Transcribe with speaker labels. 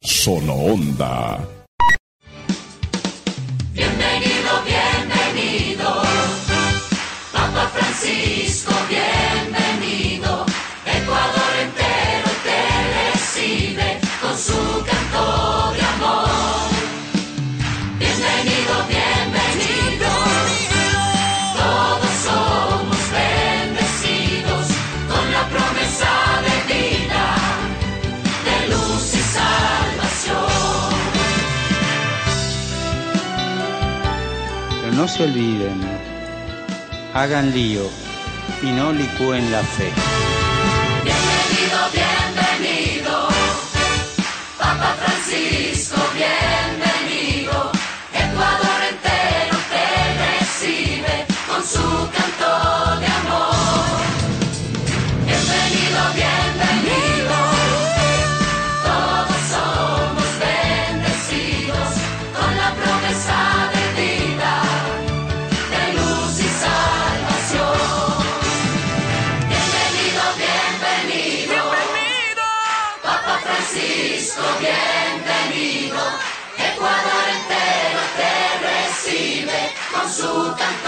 Speaker 1: Solo Onda.
Speaker 2: Bienvenido, bienvenido, Papa Francisco, bienvenido. Ecuador entero te recibe con su
Speaker 3: No se olviden, hagan lío y no licúen la fe.
Speaker 2: Bienvenido, bienvenido, Papa Francisco, Bienvenido. Ecuador entero te recibe con su canto